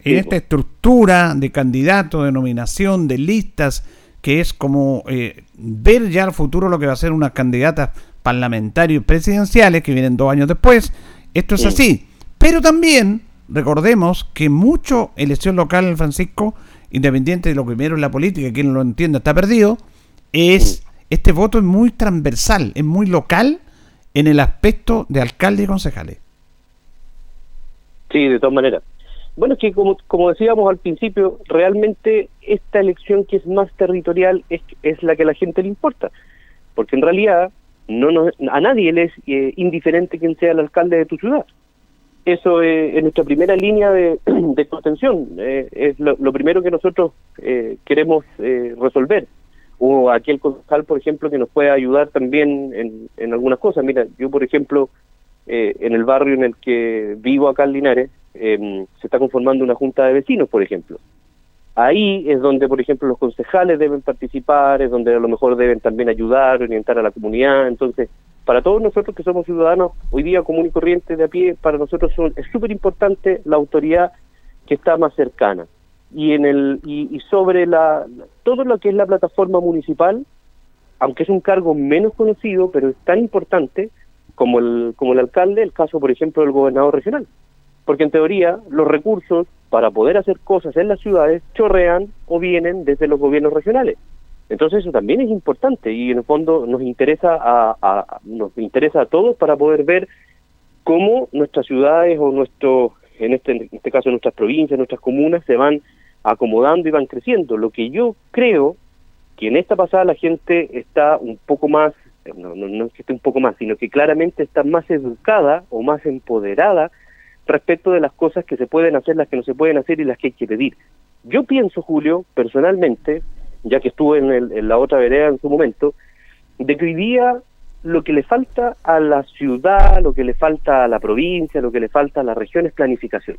S3: En
S9: Sí,
S3: esta
S9: po.
S3: estructura de candidatos, de nominación, de listas, que es como eh, ver ya al futuro lo que va a ser unas candidatas parlamentarios y presidenciales que vienen dos años después. Esto es
S9: Sí.
S3: así. Pero también recordemos que mucho elección local, Francisco, independiente de lo primero en la política, quien no lo entienda está perdido, es este voto es muy transversal, es muy local en el aspecto de alcalde y concejales.
S9: Sí, de todas maneras. Bueno, es que como, como decíamos al principio, realmente esta elección que es más territorial es, la que a la gente le importa. Porque en realidad no nos- a nadie le es eh, indiferente quién sea el alcalde de tu ciudad. Eso es nuestra primera línea de, de contención. eh, es lo, lo primero que nosotros eh, queremos eh, resolver. O aquel concejal, por ejemplo, que nos pueda ayudar también en, en algunas cosas. Mira, yo, por ejemplo, eh, en el barrio en el que vivo acá en Linares, eh, se está conformando una junta de vecinos, por ejemplo. Ahí es donde, por ejemplo, los concejales deben participar, es donde a lo mejor deben también ayudar, orientar a la comunidad. Entonces, para todos nosotros que somos ciudadanos, hoy día común y corriente de a pie, para nosotros son- es súper importante la autoridad que está más cercana. Y en el y, sobre la todo lo que es la plataforma municipal, aunque es un cargo menos conocido, pero es tan importante como el, como el alcalde, el caso, por ejemplo, del gobernador regional. Porque en teoría los recursos para poder hacer cosas en las ciudades chorrean o vienen desde los gobiernos regionales. Entonces eso también es importante y en el fondo nos interesa a, nos interesa a todos para poder ver cómo nuestras ciudades o nuestro en este en este caso nuestras provincias, nuestras comunas se van acomodando y van creciendo. Lo que yo creo que en esta pasada la gente está un poco más, no, no, no es que esté un poco más, sino que claramente está más educada o más empoderada respecto de las cosas que se pueden hacer, las que no se pueden hacer y las que hay que pedir. Yo pienso, Julio, personalmente, ya que estuve en, en la otra vereda en su momento, de que hoy día lo que le falta a la ciudad, lo que le falta a la provincia, lo que le falta a la región es planificación.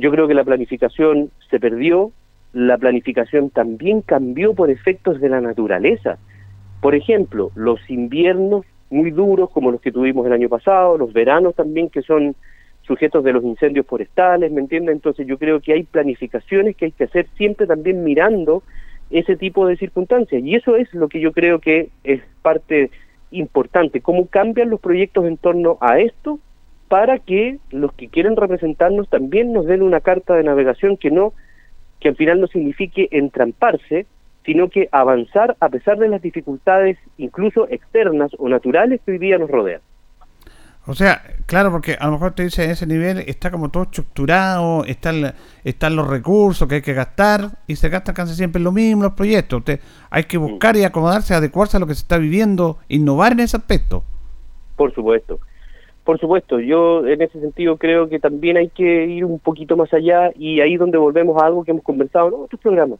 S9: Yo creo que la planificación se perdió, la planificación también cambió por efectos de la naturaleza. Por ejemplo, los inviernos muy duros como los que tuvimos el año pasado, los veranos también que son sujetos de los incendios forestales, ¿me entiendes? Entonces yo creo que hay planificaciones que hay que hacer siempre también mirando ese tipo de circunstancias. Y eso es lo que yo creo que es parte importante, cómo cambian los proyectos en torno a esto para que los que quieren representarnos también nos den una carta de navegación que no que al final no signifique entramparse, sino que avanzar a pesar de las dificultades incluso externas o naturales que hoy día nos rodean.
S3: O sea, claro, porque a lo mejor te dice en ese nivel está como todo estructurado, están, están los recursos que hay que gastar y se gastan casi siempre lo mismo los proyectos. Usted, hay que buscar y acomodarse, adecuarse a lo que se está viviendo, innovar en ese aspecto.
S9: Por supuesto. Por supuesto, yo en ese sentido creo que también hay que ir un poquito más allá y ahí donde volvemos a algo que hemos conversado en otros programas.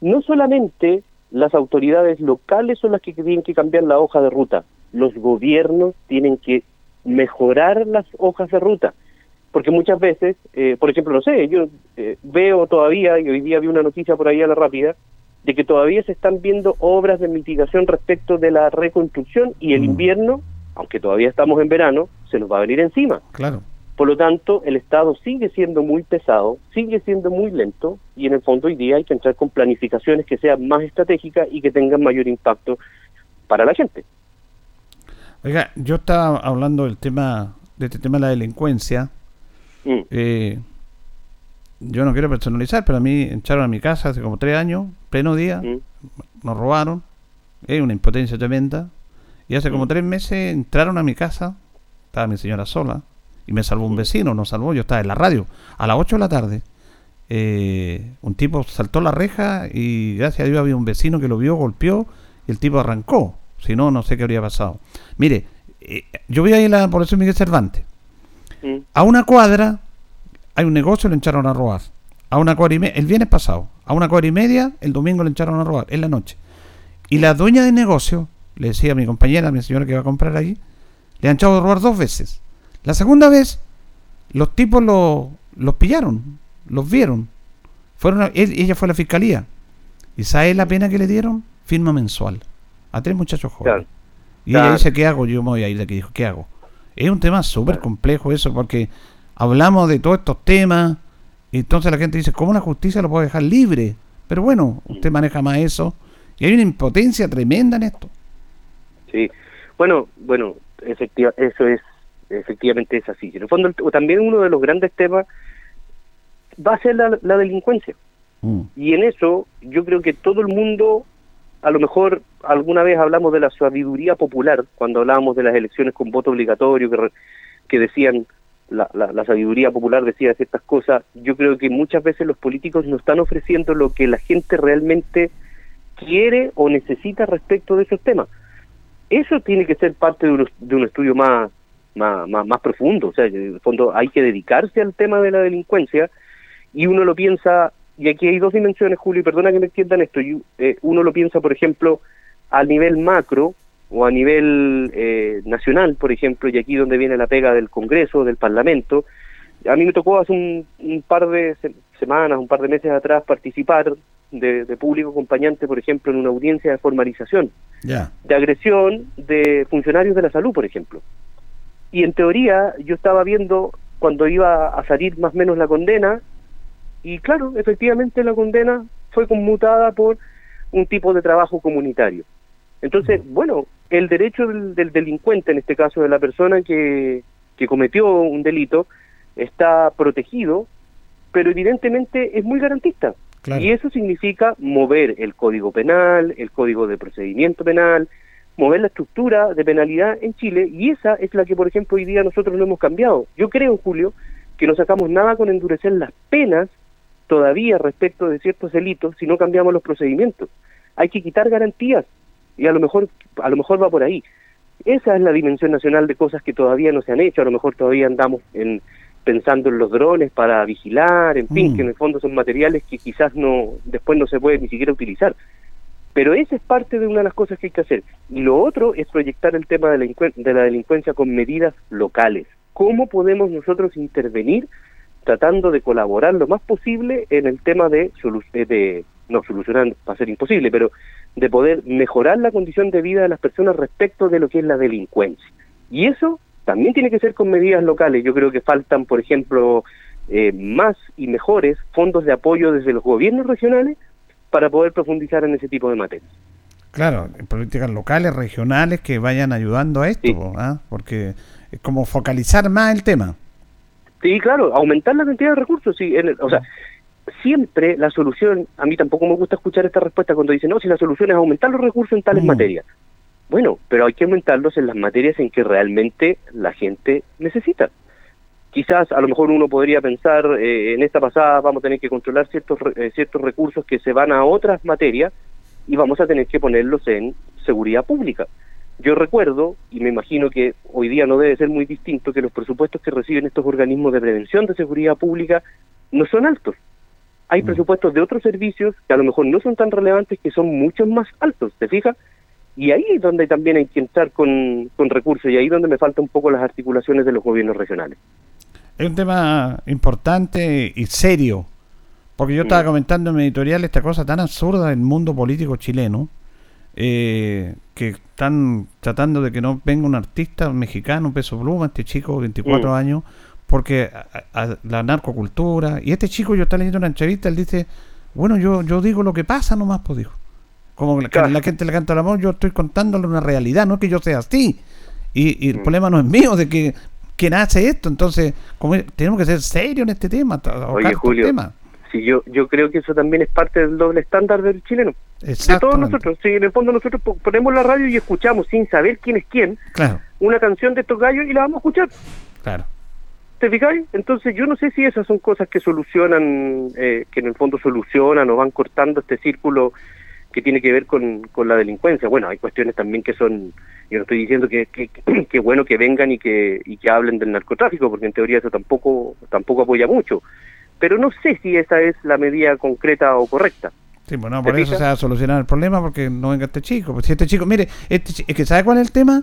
S9: No solamente las autoridades locales son las que tienen que cambiar la hoja de ruta, los gobiernos tienen que mejorar las hojas de ruta. Porque muchas veces, eh, por ejemplo, no sé, yo eh, veo todavía, y hoy día vi una noticia por ahí a la rápida, de que todavía se están viendo obras de mitigación respecto de la reconstrucción y el invierno aunque todavía estamos en verano, se nos va a venir encima.
S3: Claro.
S9: Por lo tanto, el Estado sigue siendo muy pesado, sigue siendo muy lento y en el fondo hoy día hay que entrar con planificaciones que sean más estratégicas y que tengan mayor impacto para la gente.
S3: Oiga, yo estaba hablando del tema de este tema de la delincuencia. Mm. Eh, yo no quiero personalizar, pero a mí entraron a mi casa hace como tres años, pleno día, mm. nos robaron, es una impotencia tremenda. Y hace como mm. tres meses entraron a mi casa, estaba mi señora sola, y me salvó un mm. vecino, nos salvó, yo estaba en la radio. A las 8 de la tarde, eh, un tipo saltó la reja y gracias a Dios había un vecino que lo vio, golpeó, y el tipo arrancó. Si no, no sé qué habría pasado. Mire, eh, yo vi ahí la población Miguel Cervantes. Mm. A una cuadra hay un negocio, le echaron a robar. A una cuadra y media, el viernes pasado, a una cuadra y media, el domingo le echaron a robar, en la noche. Y la dueña del negocio le decía a mi compañera, a mi señora que iba a comprar ahí, le han echado a robar dos veces. La segunda vez, los tipos lo, los pillaron, los vieron. Fueron ella fue a la fiscalía. ¿Y sabe la pena que le dieron? Firma mensual. A tres muchachos jóvenes. Y ella dice, ¿qué hago? Yo me voy a ir de aquí. Dijo, ¿qué hago? Es un tema súper complejo eso, porque hablamos de todos estos temas, y entonces la gente dice, ¿cómo la justicia lo puede dejar libre? Pero bueno, usted maneja más eso, y hay una impotencia tremenda en esto.
S9: Sí, bueno, bueno, efectiva, eso es, efectivamente es así. En el fondo, también uno de los grandes temas va a ser la, delincuencia. Mm. Y en eso yo creo que todo el mundo, a lo mejor alguna vez hablamos de la sabiduría popular, cuando hablábamos de las elecciones con voto obligatorio, que, que decían, la, la, la, sabiduría popular decía ciertas cosas, yo creo que muchas veces los políticos nos están ofreciendo lo que la gente realmente quiere o necesita respecto de esos temas eso tiene que ser parte de un, de un estudio más, más, más, profundo. O sea, en el fondo hay que dedicarse al tema de la delincuencia y uno lo piensa, y aquí hay dos dimensiones, Julio, y perdona que me entiendan esto, eh, uno lo piensa, por ejemplo, a nivel macro o a nivel eh, nacional, por ejemplo, y aquí donde viene la pega del Congreso, del Parlamento. A mí me tocó hace un, un par de semanas, un par de meses atrás, participar de, público acompañante, por ejemplo, en una audiencia de formalización, de agresión de funcionarios de la salud, por ejemplo. Y en teoría yo estaba viendo cuando iba a salir más o menos la condena, y claro, efectivamente la condena fue conmutada por un tipo de trabajo comunitario. Entonces, bueno, el derecho del, del delincuente, en este caso de la persona que, que cometió un delito, está protegido, pero evidentemente es muy garantista. Y eso significa mover el código penal, el código de procedimiento penal, mover la estructura de penalidad en Chile, y esa es la que, por ejemplo, hoy día nosotros no hemos cambiado. Yo creo, Julio, que no sacamos nada con endurecer las penas todavía respecto de ciertos delitos si no cambiamos los procedimientos. Hay que quitar garantías, y a lo mejor, a lo mejor va por ahí. Esa es la dimensión nacional de cosas que todavía no se han hecho, a lo mejor todavía andamos en pensando en los drones para vigilar, en fin, mm. que en el fondo son materiales que quizás no después no se puede ni siquiera utilizar. Pero esa es parte de una de las cosas que hay que hacer. Y lo otro es proyectar el tema de la, de la delincuencia con medidas locales. ¿Cómo podemos nosotros intervenir tratando de colaborar lo más posible en el tema de, eh, de no solucionar, va a ser imposible, pero de poder mejorar la condición de vida de las personas respecto de lo que es la delincuencia. Y eso también tiene que ser con medidas locales. Yo creo que faltan, por ejemplo, eh, más y mejores fondos de apoyo desde los gobiernos regionales para poder profundizar en ese tipo de materias.
S3: Claro, políticas locales, regionales que vayan ayudando a esto, ¿ah? porque es como focalizar más el tema.
S9: Sí, claro, aumentar la cantidad de recursos. Sí, o sea, siempre la solución, a mí tampoco me gusta escuchar esta respuesta cuando dicen, no, si la solución es aumentar los recursos en tales mm. materias. Bueno, pero hay que aumentarlos en las materias en que realmente la gente necesita. Quizás a lo mejor uno podría pensar, eh, en esta pasada vamos a tener que controlar ciertos, eh, ciertos recursos que se van a otras materias y vamos a tener que ponerlos en seguridad pública. Yo recuerdo, y me imagino que hoy día no debe ser muy distinto, que los presupuestos que reciben estos organismos de prevención de seguridad pública no son altos. Hay mm. presupuestos de otros servicios que a lo mejor no son tan relevantes, que son mucho más altos, ¿te fijas? Y ahí es donde también hay que entrar con, recursos y ahí es donde me faltan un poco las articulaciones de los gobiernos regionales.
S3: Es un tema importante y serio, porque yo estaba mm. comentando en mi editorial esta cosa tan absurda del mundo político chileno, eh, que están tratando de que no venga un artista mexicano, un peso pluma, este chico de 24 mm. años, porque la narcocultura, y este chico yo estaba leyendo una entrevista, él dice, bueno, yo, yo digo lo que pasa nomás, pues dijo. Como la, la gente le canta el amor, yo estoy contándole una realidad, no que yo sea así. Y, el mm. problema no es mío, de que quien hace esto. Entonces, como, tenemos que ser serios en este tema.
S9: Oye, Julio, sí, yo, yo creo que eso también es parte del doble estándar del chileno. De todos nosotros. Sí, en el fondo nosotros ponemos la radio y escuchamos sin saber quién es quién una canción de estos gallos y la vamos a escuchar.
S3: Claro.
S9: ¿Te fijáis? Entonces yo no sé si esas son cosas que solucionan, eh, que en el fondo solucionan o van cortando este círculo que tiene que ver con, con la delincuencia. Bueno, hay cuestiones también que son, yo no estoy diciendo que, que, bueno que vengan y que, y que hablen del narcotráfico, porque en teoría eso tampoco, tampoco apoya mucho. Pero no sé si esa es la medida concreta o correcta.
S3: Sí, bueno, por eso se va a solucionar el problema, porque no venga este chico. Pues si este chico, mire, este, es que ¿sabe cuál es el tema?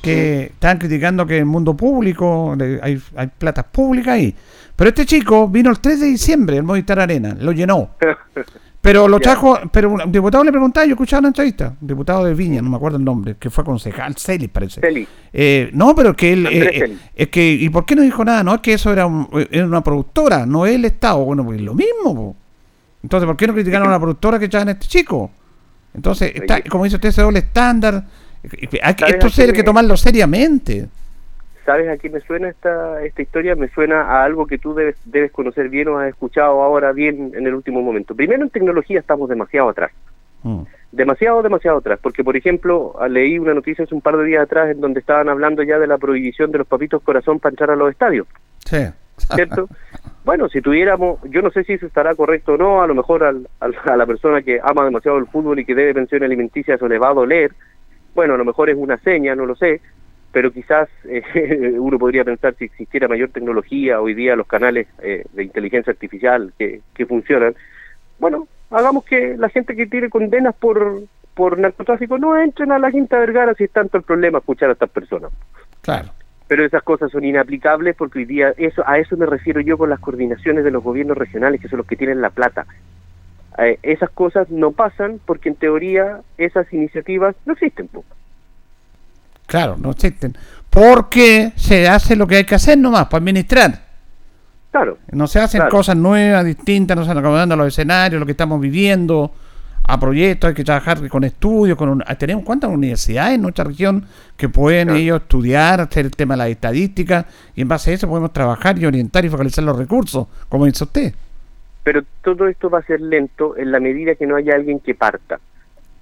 S3: Que están criticando que el mundo público, hay, hay platas públicas ahí. Pero este chico vino el 3 de diciembre, el Movistar Arena, lo llenó. Pero lo trajo, pero un diputado le preguntaba, yo escuchaba la entrevista, un diputado de Viña, no me acuerdo el nombre, que fue concejal, Celis parece.
S9: Celis.
S3: Eh, no, pero que él, eh, eh, es que, ¿y por qué no dijo nada? No, es que eso era, una productora, no el Estado. Bueno, pues lo mismo. Entonces, ¿por qué no criticaron a la productora que echaban a este chico? Entonces, está, como dice usted, ese doble estándar. Esto hay que tomarlo seriamente.
S9: ¿Sabes a qué me suena esta, esta historia? Me suena a algo que tú debes, debes conocer bien o has escuchado ahora bien en el último momento. Primero, en tecnología estamos demasiado atrás. Mm. Demasiado, demasiado atrás. Porque, por ejemplo, leí una noticia hace un par de días atrás en donde estaban hablando ya de la prohibición de los papitos corazón para entrar a los estadios.
S3: Sí.
S9: ¿Cierto? bueno, si tuviéramos, yo no sé si eso estará correcto o no, a lo mejor al, a la persona que ama demasiado el fútbol y que debe pensión alimenticia eso le va a doler. Bueno, a lo mejor es una seña, no lo sé pero quizás eh, uno podría pensar si existiera mayor tecnología, hoy día los canales eh, de inteligencia artificial que, que funcionan, bueno, hagamos que la gente que tiene condenas por, por narcotráfico no entren a la Quinta Vergara si es tanto el problema escuchar a estas personas.
S3: Claro.
S9: Pero esas cosas son inaplicables porque hoy día, eso, a eso me refiero yo con las coordinaciones de los gobiernos regionales, que son los que tienen la plata. Eh, esas cosas no pasan porque en teoría esas iniciativas no existen.
S3: Claro, no existen. Porque se hace lo que hay que hacer nomás, para administrar.
S9: Claro.
S3: No se hacen cosas nuevas, distintas, no se están acomodando los escenarios, lo que estamos viviendo. a proyectos, hay que trabajar con estudios, con tenemos cuántas universidades en nuestra región que pueden ellos estudiar, hacer el tema de la estadística y en base a eso podemos trabajar y orientar y focalizar los recursos, como dice usted.
S9: Pero todo esto va a ser lento en la medida que no haya alguien que parta.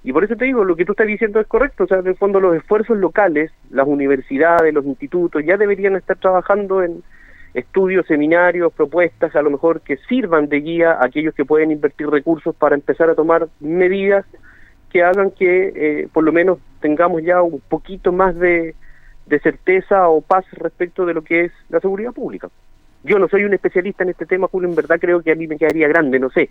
S9: Y por eso te digo, lo que tú estás diciendo es correcto, o sea, en el fondo los esfuerzos locales, las universidades, los institutos, ya deberían estar trabajando en, estudios, seminarios, propuestas, a lo mejor que sirvan de guía a aquellos que pueden invertir recursos para empezar a tomar medidas que hagan que eh, por lo menos tengamos ya un poquito más de, certeza o paz respecto de lo que es la seguridad pública. Yo no soy un especialista en este tema, Julio, en verdad creo que a mí me quedaría grande, no sé,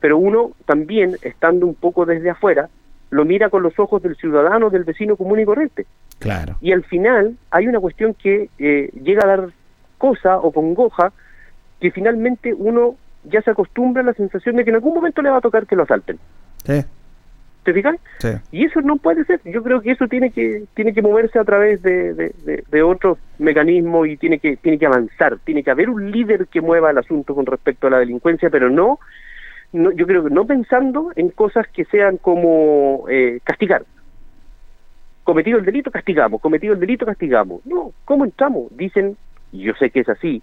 S9: pero uno también, estando un poco desde afuera, lo mira con los ojos del ciudadano, del vecino común y corriente.
S3: Claro.
S9: Y al final hay una cuestión que eh, llega a dar cosa o congoja que finalmente uno ya se acostumbra a la sensación de que en algún momento le va a tocar que lo asalten.
S3: Sí.
S9: ¿Te fijas?
S3: Sí.
S9: Y eso no puede ser. Yo creo que eso tiene que tiene que moverse a través de, de, de, otros mecanismos y tiene que tiene que avanzar. Tiene que haber un líder que mueva el asunto con respecto a la delincuencia, pero no, no yo creo que no pensando en cosas que sean como eh, castigar. Cometido el delito, castigamos. Cometido el delito, castigamos. No, ¿cómo entramos? Dicen y yo sé que es así,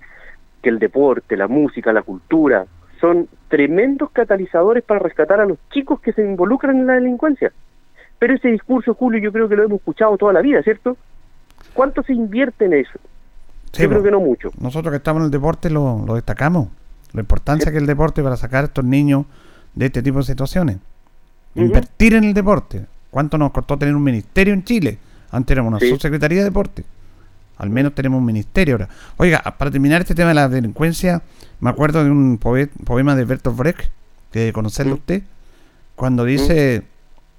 S9: que el deporte, la música, la cultura, son tremendos catalizadores para rescatar a los chicos que se involucran en la delincuencia. Pero ese discurso, Julio, yo creo que lo hemos escuchado toda la vida, ¿cierto? ¿Cuánto se invierte en eso? yo creo que no mucho.
S3: Nosotros que estamos en el deporte lo, destacamos. La importancia que el deporte para sacar a estos niños de este tipo de situaciones. Invertir en el deporte. ¿Cuánto nos costó tener un ministerio en Chile? Antes éramos una subsecretaría de deporte. Al menos tenemos un ministerio ahora. Oiga, para terminar este tema de la delincuencia, me acuerdo de un poema de Bertolt Brecht, que de conocerlo usted, cuando dice,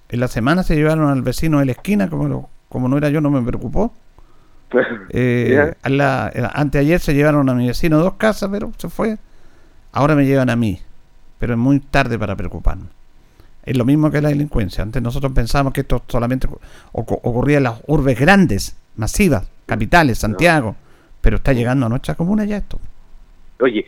S3: en la semana se llevaron al vecino de la esquina, como, como no era yo, no me preocupó. eh, la, anteayer se llevaron a mi vecino dos casas, pero se fue. Ahora me llevan a mí, pero es muy tarde para preocuparnos. Es lo mismo que la delincuencia. Antes nosotros pensábamos que esto solamente ocurría en las urbes grandes, masivas, capitales, Santiago, pero está llegando a nuestra comuna ya esto.
S9: Oye,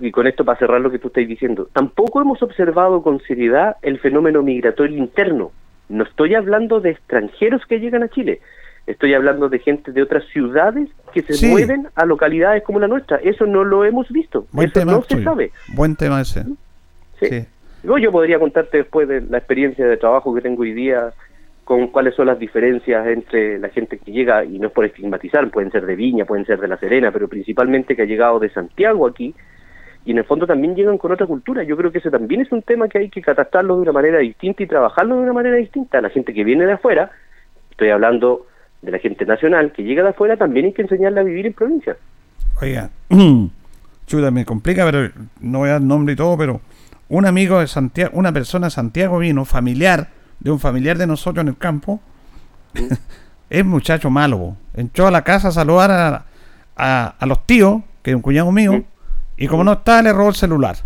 S9: y con esto para cerrar lo que tú estás diciendo, tampoco hemos observado con seriedad el fenómeno migratorio interno. No estoy hablando de extranjeros que llegan a Chile, estoy hablando de gente de otras ciudades que se mueven a localidades como la nuestra. Eso no lo hemos visto,
S3: Buen
S9: eso
S3: tema
S9: no se sabe.
S3: Buen tema ese.
S9: Sí. Yo podría contarte después de la experiencia de trabajo que tengo hoy día con cuáles son las diferencias entre la gente que llega, y no es por estigmatizar, pueden ser de Viña, pueden ser de La Serena, pero principalmente que ha llegado de Santiago aquí, y en el fondo también llegan con otra cultura. Yo creo que ese también es un tema que hay que catastlarlo de una manera distinta y trabajarlo de una manera distinta. La gente que viene de afuera, estoy hablando de la gente nacional, que llega de afuera, también hay que enseñarle a vivir en provincia.
S3: Oiga, chuda, me complica, pero no voy a dar nombre y todo, pero un amigo de Santiago, una persona de Santiago vino, familiar, de un familiar de nosotros en el campo, es muchacho malo. Entró a la casa a saludar a, a, los tíos, que es un cuñado mío, y como no está, le robó el celular.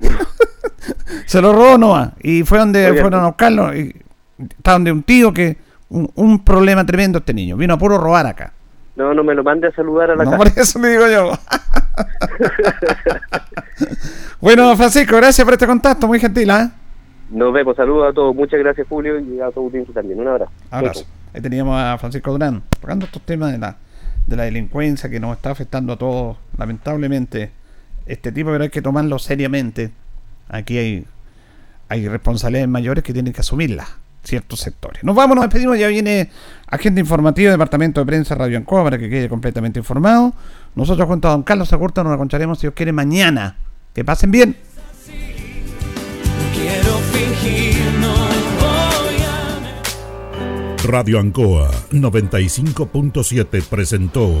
S3: Se lo robó Noah y fue donde fueron a buscarlo. Y está donde un tío que. Un, problema tremendo este niño. Vino a puro robar acá.
S9: No, no me lo mande a saludar a la
S3: no,
S9: casa.
S3: por eso le digo yo. bueno, Francisco, gracias por este contacto, muy gentil, ¿eh?
S9: Nos vemos, saludos a todos, muchas gracias Julio y a todos también, un abrazo.
S3: Abrazo. Ahí teníamos a Francisco Durán, tocando estos temas de la, de la delincuencia que nos está afectando a todos, lamentablemente, este tipo, pero hay que tomarlo seriamente. Aquí hay, hay responsabilidades mayores que tienen que asumirlas ciertos sectores. Nos vamos, nos despedimos, ya viene agente informativo, Departamento de Prensa Radio Ancoa, para que quede completamente informado. Nosotros junto a don Carlos Agurta nos aconcharemos si os quiere mañana. Que pasen bien.
S1: Radio Ancoa 95.7 presentó